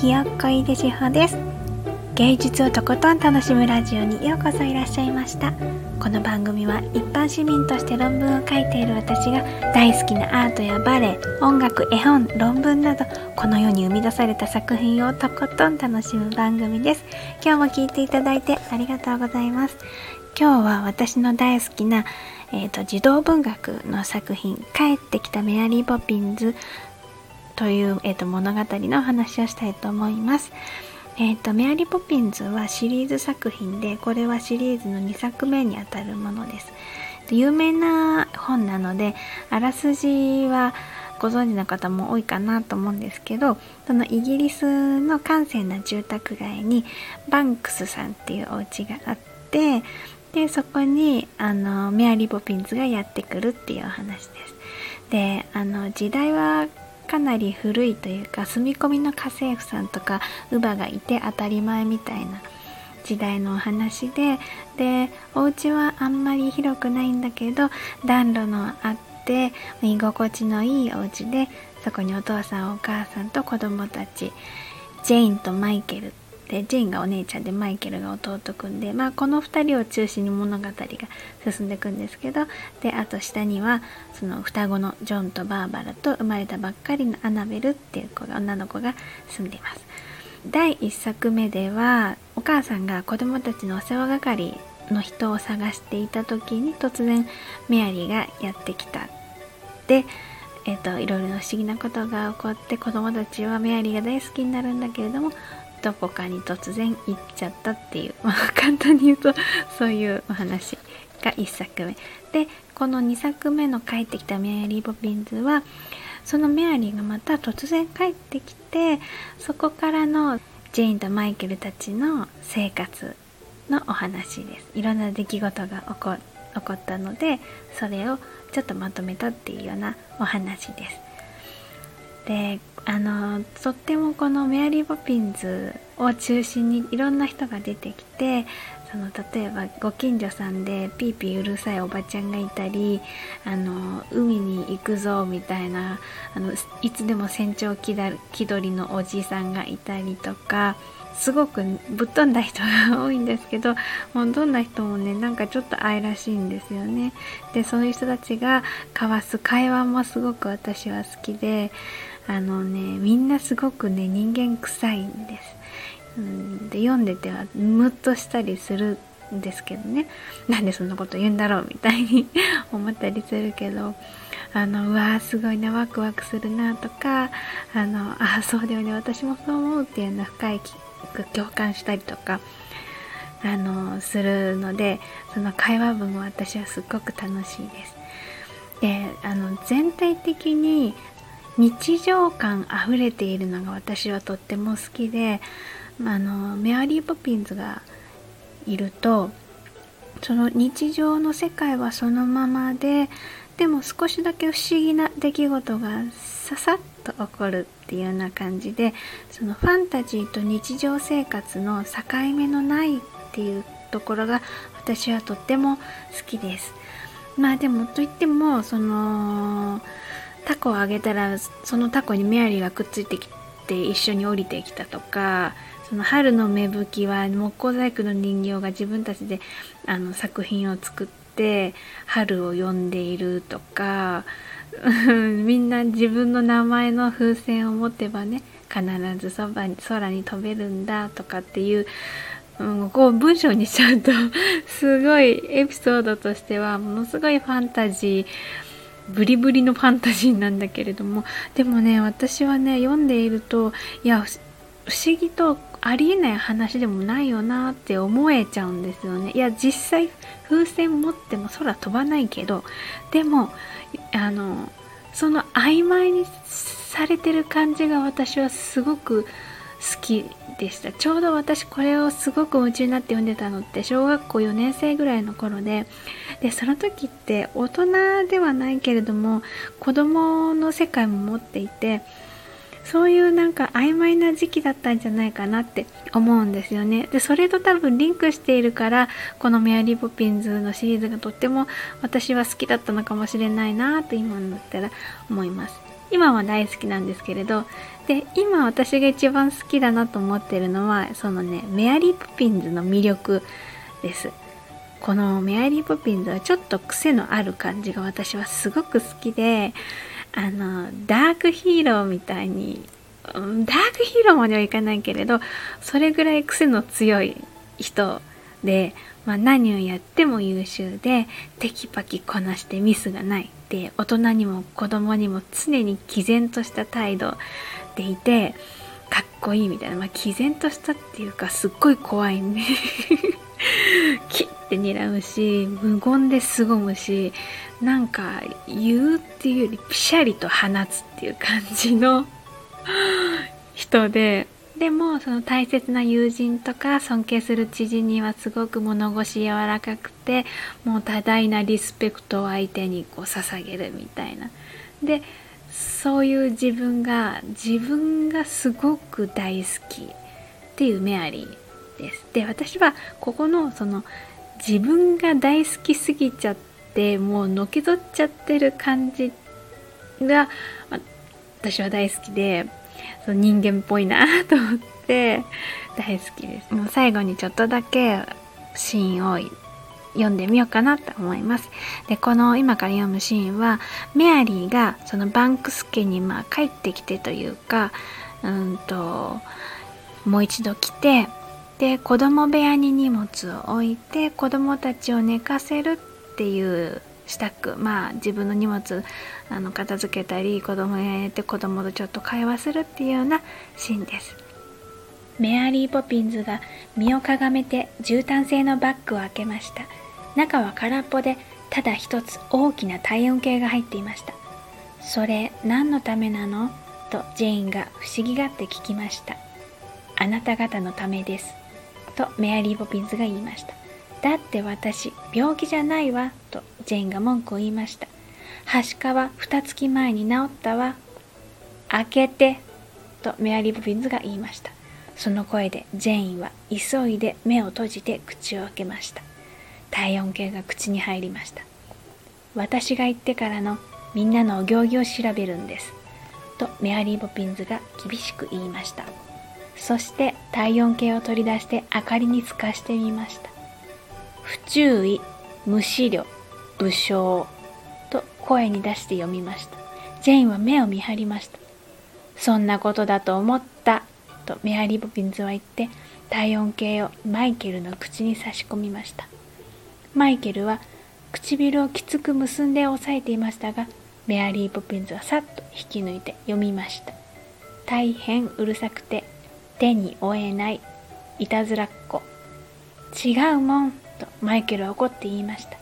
ひよっこいでしほです。芸術をとことん楽しむラジオにようこそいらっしゃいました。この番組は一般市民として論文を書いている私が大好きなアートやバレエ音楽絵本論文などこの世に生み出された作品をとことん楽しむ番組です。今日も聴いていただいてありがとうございます。今日は私の大好きな、えーと、児童文学の作品「帰ってきたメアリー・ポピンズ」という、えーと、物語の話をしたいと思います。えーと、メアリー・ポピンズはシリーズ作品でこれはシリーズの2作目にあたるものです。有名な本なのであらすじはご存知の方も多いかなと思うんですけどそのイギリスの閑静な住宅街にバンクスさんっていうお家があってでそこにあのメアリー・ポピンズがやってくるっていうお話です。であの時代はかなり古いというか住み込みの家政婦さんとか乳母がいて当たり前みたいな時代のお話ででお家はあんまり広くないんだけど暖炉のあって居心地のいいお家でそこにお父さんお母さんと子供たちジェインとマイケルでジェインがお姉ちゃんでマイケルが弟くんで、まあ、この2人を中心に物語が進んでいくんですけどであと下にはその双子のジョンとバーバラと生まれたばっかりのアナベルっていう子が女の子が住んでいます。第1作目ではお母さんが子供たちのお世話係の人を探していた時に突然メアリーがやってきたでえーと、いろいろな不思議なことが起こって子供たちはメアリーが大好きになるんだけれどもどこかに突然行っちゃったっていう、まあ、簡単に言うとそういうお話が1作目。でこの2作目の「帰ってきたメアリー・ポピンズは」そのメアリーがまた突然帰ってきてそこからのジェインとマイケルたちの生活のお話です。いろんな出来事が起こったのでそれをちょっとまとめたっていうようなお話です。であのとってもこのメアリー・ポピンズを中心にいろんな人が出てきてその例えばご近所さんでピーピーうるさいおばちゃんがいたりあの海に行くぞみたいなあのいつでも船長気取りのおじさんがいたりとかすごくぶっ飛んだ人が多いんですけどもうどんな人もねなんかちょっと愛らしいんですよね。でそういう人たちが交わす会話もすごく私は好きであのねみんなすごくね人間臭いんです。で読んでてはムッとしたりするんですけどねなんでそんなこと言うんだろうみたいに 思ったりするけどあのうわーすごいなワクワクするなとかあのあそうだよね私もそう思うっていうような深い共感したりとかあのするのでその会話文は私はすっごく楽しいです。であの全体的に日常感あふれているのが私はとっても好きであのメアリー・ポピンズがいるとその日常の世界はそのままででも少しだけ不思議な出来事がささっと起こるっていうような感じでそのファンタジーと日常生活の境目のないっていうところが私はとっても好きです。まあでもといってもそのタコをあげたらそのタコにメアリーがくっついてきて一緒に降りてきたとかその春の芽吹きは木工細工の人形が自分たちであの作品を作って春を呼んでいるとか みんな自分の名前の風船を持てばね必ずそばに空に飛べるんだとかっていう、うん、こう文章にしちゃうと すごいエピソードとしてはものすごいファンタジーブリブリのファンタジーなんだけれどもでもね私はね読んでいるといや不思議とありえない話でもないよなって思えちゃうんですよね。いや実際風船持っても空飛ばないけどでもあのその曖昧にされてる感じが私はすごく好きでした。ちょうど私これをすごく夢中になって読んでたのって小学校4年生ぐらいの頃ででその時って大人ではないけれども子供の世界も持っていてそういうなんか曖昧な時期だったんじゃないかなって思うんですよね。で、それと多分リンクしているから、このメアリー・ポピンズのシリーズがとっても私は好きだったのかもしれないなと今になったら思います。今は大好きなんですけれどで今私が一番好きだなと思ってるのはそのねメアリー・ポピンズの魅力ですこのメアリー・ポピンズはちょっと癖のある感じが私はすごく好きであのダークヒーローみたいにダークヒーローまではいかないけれどそれぐらい癖の強い人で、まあ、何をやっても優秀でテキパキこなしてミスがないで大人にも子供にも常に毅然とした態度でいてかっこいいみたいな、まあ、毅然としたっていうかすっごい怖いね キッて睨むし無言で凄むしなんか言うっていうよりピシャリと放つっていう感じの 人ででもその大切な友人とか尊敬する知人にはすごく物腰柔らかくてもう多大なリスペクトを相手にこう捧げるみたいな。でそういう自分が自分がすごく大好きっていうメアリーです。で私はここのその自分が大好きすぎちゃってもうのけぞっちゃってる感じが私は大好きでその人間っぽいなと思って大好きです。もう最後にちょっとだけシーンを読んでみようかなと思います。で、この今から読むシーンは、メアリーがそのバンクス家にまあ帰ってきてというか、うんと、もう一度来て、で、子供部屋に荷物を置いて、子供たちを寝かせるっていう支度、まあ自分の荷物あの片付けたり、子供や寝て子供とちょっと会話するっていうようなシーンです。メアリー・ポピンズが身をかがめて絨毯製のバッグを開けました。中は空っぽでただ一つ大きな体温計が入っていました。それ何のためなの？とジェインが不思議がって聞きました。あなた方のためです。とメアリー・ポピンズが言いましただって私病気じゃないわとジェインが文句を言いましたはしかは二月前に治ったわ開けてとメアリー・ポピンズが言いました。その声でジェインは急いで目を閉じて口を開けました。体温計が口に入りました私が言ってからのみんなのお行儀を調べるんですとメアリー・ポピンズが厳しく言いました。そして体温計を取り出して明かりに透かしてみました。不注意無視慮武将と声に出して読みました。ジェインは目を見張りました。そんなことだと思ったとメアリー・ポピンズは言って体温計をマイケルの口に差し込みました。マイケルは唇をきつく結んで押さえていましたが、メアリー・ポピンズはさっと引き抜いて読みました。大変うるさくて手に負えないいたずらっ子。違うもんとマイケルは怒って言いました。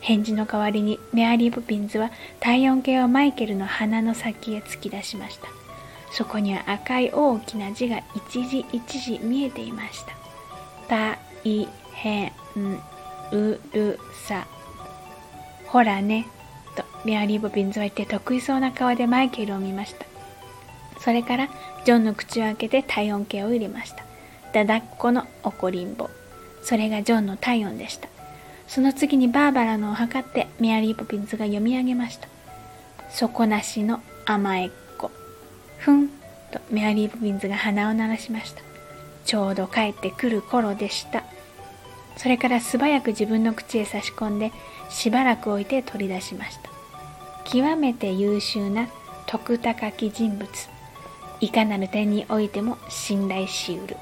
返事の代わりにメアリー・ポピンズは体温計をマイケルの鼻の先へ突き出しました。そこには赤い大きな字が一字一字見えていました。大変うるさ。ほらね、とメアリー・ボビンズは言って得意そうな顔でマイケルを見ました。それからジョンの口を開けて体温計を入れました。だだっこの怒りんぼ。それがジョンの体温でした。その次にバーバラのを測ってメアリー・ポピンズが読み上げました。底なしの甘えっ子。ふんとメアリー・ポピンズが鼻を鳴らしました。ちょうど帰ってくる頃でした。それから素早く自分の口へ差し込んでしばらく置いて取り出しました極めて優秀な徳高き人物いかなる点においても信頼しうる。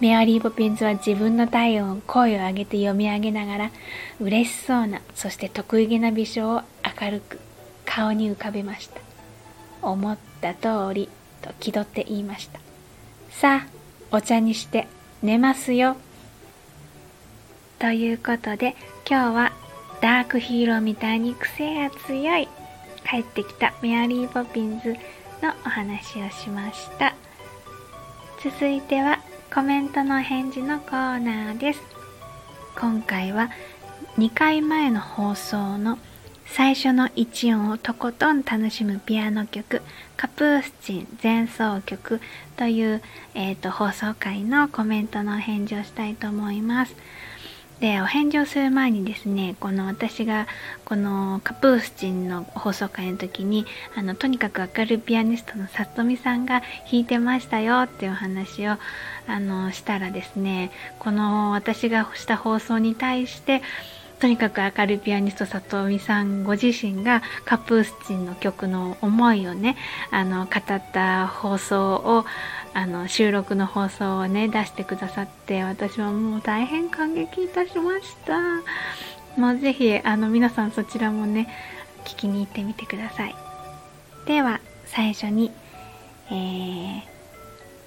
メアリー・ポピンズは自分の体温を声を上げて読み上げながら嬉しそうなそして得意げな微笑を明るく顔に浮かべました。思った通りと気取って言いました。さあお茶にして寝ますよ。ということで今日はダークヒーローみたいに癖が強い帰ってきたメアリー・ポピンズのお話をしました続いてはコメントの返事のコーナーです今回は2回前の放送の最初の1音をとことん楽しむピアノ曲カプースチン前奏曲という、えーと放送回のコメントの返事をしたいと思います。でお返事をする前にですねこの私がこのカプースチンの放送会の時にあのとにかく明るいピアニストの里美さんが弾いてましたよっていう話をあのしたらですねこの私がした放送に対してとにかく明るいピアニスト里美さんご自身がカプースチンの曲の思いをねあの語った放送をあの収録の放送をね出してくださって私はもう大変感激いたしました。もうぜひあの皆さんそちらもね聞きに行ってみてください。では最初に、えー、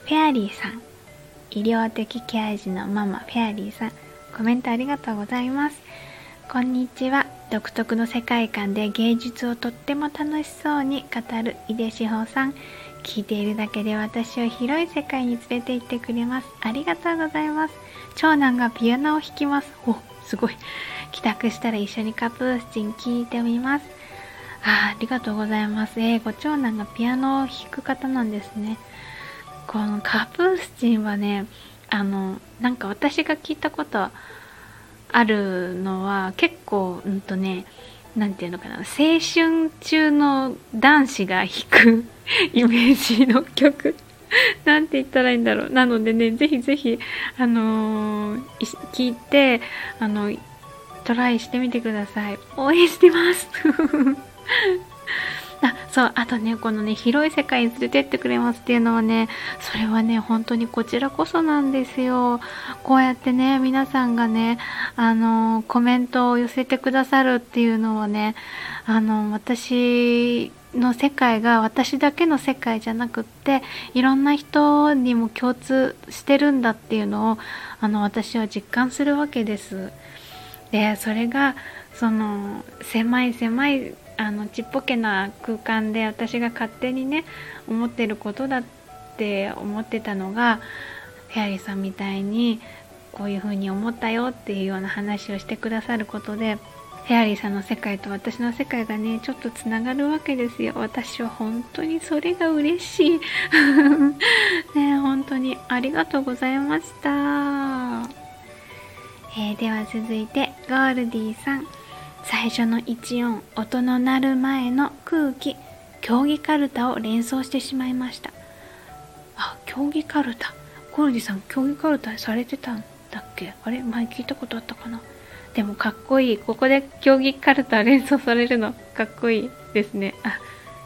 フェアリーさん。医療的ケア児のママフェアリーさん。コメントありがとうございます。こんにちは。独特の世界観で芸術をとっても楽しそうに語る井出志保さん。聞いているだけで私を広い世界に連れて行ってくれます。ありがとうございます。長男がピアノを弾きます。お、すごい。帰宅したら一緒にカプースチン聴いてみます。あありがとうございます。えー、ご長男がピアノを弾く方なんですね。このカプースチンはね、あの、なんか私が聞いたことあるのは結構、うんとね、なんていうのかな青春中の男子が弾く イメージの曲。なんて言ったらいいんだろう。なのでねぜひぜひあのー、聞いてあのトライしてみてください。応援してます。あそうあとねこのね広い世界に連れてってくれますっていうのはねそれはね本当にこちらこそなんですよこうやってね皆さんがねあのコメントを寄せてくださるっていうのはねあの私の世界が私だけの世界じゃなくっていろんな人にも共通してるんだっていうのをあの私は実感するわけです。でそれがその狭い狭いあのちっぽけな空間で私が勝手にね思ってることだって思ってたのがフェアリーさんみたいにこういうふうに思ったよっていうような話をしてくださることでフェアリーさんの世界と私の世界がねちょっとつながるわけですよ。私は本当にそれが嬉しい。ね本当にありがとうございました、えー、では続いてゴールディさん。最初の1音音の鳴る前の空気競技カルタを連想してしまいました。あ競技カルタ。ゴルディさん競技カルタされてたんだっけ？あれ？前聞いたことあったかな？でもかっこいい。ここで競技カルタ連想されるのかっこいいですね。あ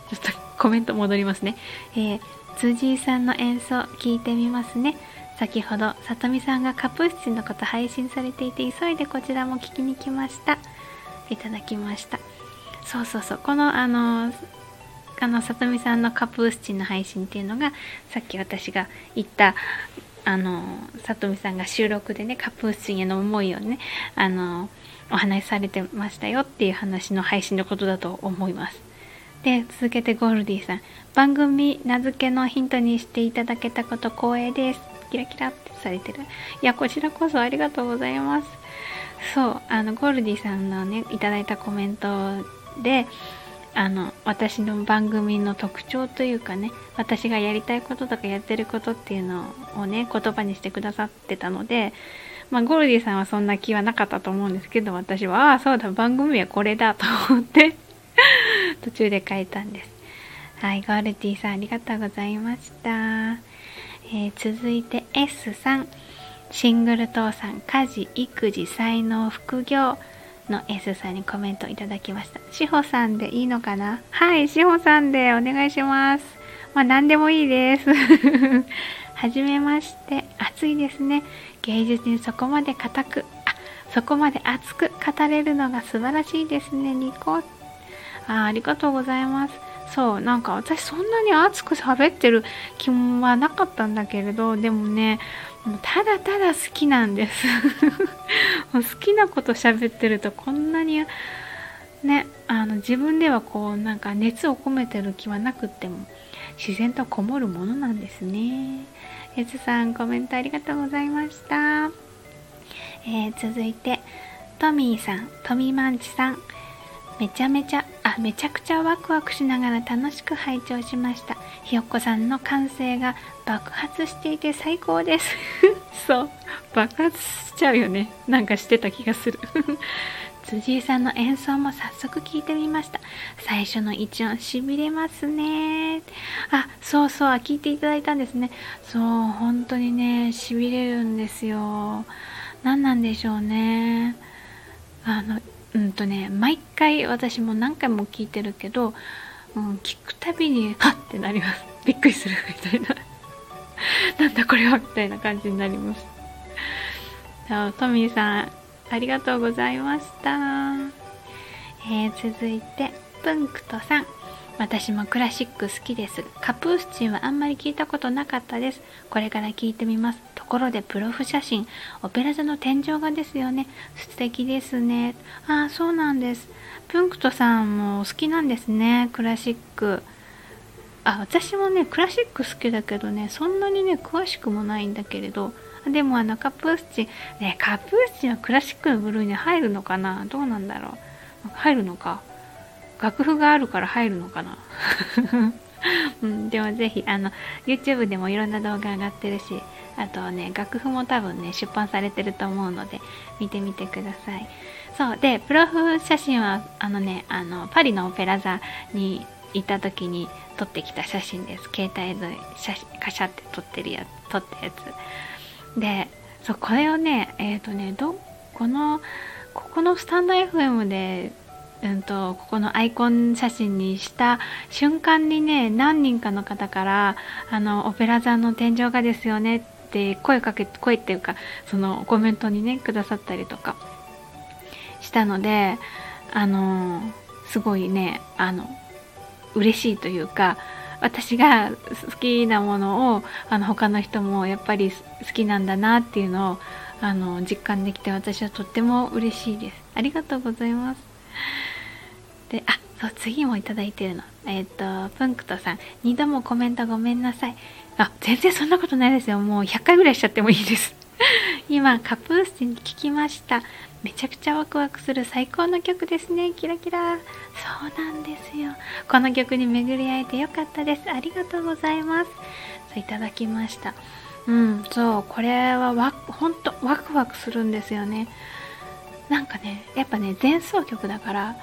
ちょっとコメント戻りますね、えー、辻井さんの演奏聞いてみますね。先ほど里見さんがカプースチンのこと配信されていて急いでこちらも聞きに来ました。いただきました。そうそうそう。このあのあのさとみさんのカプースチンの配信っていうのがさっき私が言ったあのさとみさんが収録でねカプースチンへの思いをねあのお話しされてましたよっていう話の配信のことだと思います。で続けてゴールディさん。番組名付けのヒントにしていただけたこと光栄です。キラキラってされてる。いやこちらこそありがとうございます。そうあのゴールディさんのねいただいたコメントであの私の番組の特徴というかね私がやりたいこととかやってることっていうのをね言葉にしてくださってたので、まあ、ゴールディさんはそんな気はなかったと思うんですけど私はああそうだ番組はこれだと思って 途中で書いたんです。はいゴールディさんありがとうございました、えー、続いて S さん。シングル父さん、家事、育児、才能、副業の S さんにコメントいただきました。しほさんでいいのかな？はい、しほさんでお願いします。まあ、何でもいいです。はじめまして。暑いですね。芸術にそこまで固く、あ、そこまで熱く語れるのが素晴らしいですね。ニコ。あありがとうございます。そう、なんか私そんなに熱く喋ってる気はなかったんだけれど、でもね、もうただただ好きなんです。好きなこと喋ってるとこんなにねあの自分ではこうなんか熱を込めてる気はなくっても自然とこもるものなんですね。やつさんコメントありがとうございました、えー、続いてトミーさんトミーマンチさん。めちゃめちゃあめちゃくちゃワクワクしながら楽しく拝聴しました。ひよっこさんの感性が爆発していて最高です。そう。爆発しちゃうよね。なんかしてた気がする。辻井さんの演奏も早速聞いてみました。最初の一音しびれますね。あそうそう聞いていただいたんですね。そう本当にねしびれるんですよ。何なんでしょうね。あのうんとね毎回私も何回も聞いてるけど、うん、聞くたびにハッってなります。びっくりするみたいな。なんだこれはみたいな感じになります。トミーさんありがとうございました、えー、続いてプンクトさん。私もクラシック好きです。カプースチンはあんまり聞いたことなかったです。これから聞いてみます。ところでプロフ写真。オペラ座の天井画ですよね。素敵ですね。ああそうなんです。プンクトさんも好きなんですね。クラシック。あ私もねクラシック好きだけどねそんなにね詳しくもないんだけれど。でもあのカプースチン。ねカプースチンはクラシックの部類に入るのかな？どうなんだろう？入るのか？楽譜があるから入るのかな？うん、でもぜひあの YouTube でもいろんな動画上がってるしあとね楽譜も多分ね出版されてると思うので見てみてください。そうでプロフ写真はあのねあのパリのオペラ座に行った時に撮ってきた写真です。携帯で写真カシャって撮ってるやつ撮ったやつ。でそうこれをねえっ、ー、とねどこのここのスタンド FM でうんと、ここのアイコン写真にした瞬間にね何人かの方から「あのオペラ座の天井画ですよね」って声かけ声っていうかそのコメントにねくださったりとかしたのであのすごいねあの嬉しいというか私が好きなものをあの他の人もやっぱり好きなんだなっていうのをあの実感できて私はとっても嬉しいです。ありがとうございます。で、あ、そう、次もいただいてるの。えっ、ー、と、プンクトさん、2度もコメントごめんなさい。あ、全然そんなことないですよ。もう100回ぐらいしちゃってもいいです。今、カプースチン聞きました。めちゃくちゃワクワクする最高の曲ですね。キラキラ。そうなんですよ。この曲に巡り会えてよかったです。ありがとうございます。いただきました。うん、そう、これはわ、ほんとワクワクするんですよね。なんかね、やっぱね、前奏曲だから、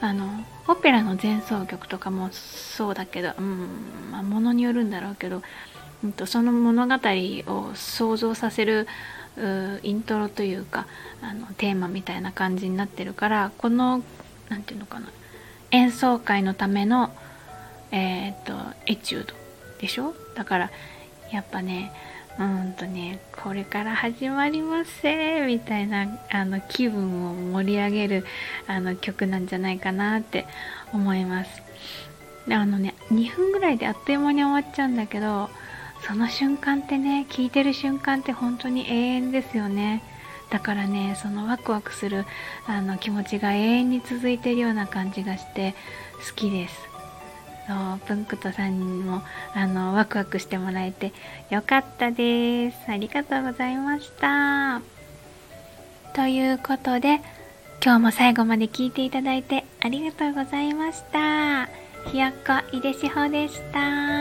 あのオペラの前奏曲とかもそうだけど、うんまあ、ものによるんだろうけど、うんと、その物語を想像させるイントロというかあのテーマみたいな感じになってるからこの何て言うのかな演奏会のためのえっ、とエチュードでしょ？だからやっぱねうんとね、これから始まりますせみたいなあの気分を盛り上げるあの曲なんじゃないかなって思います。あのね、2分ぐらいであっという間に終わっちゃうんだけど、その瞬間ってね、聞いてる瞬間って本当に永遠ですよね。だからね、そのワクワクするあの気持ちが永遠に続いてるような感じがして好きです。そうプンクトさんにもあのワクワクしてもらえてよかったです。ありがとうございました。ということで今日も最後まで聞いていただいてありがとうございました。ひよっこいでしほでした。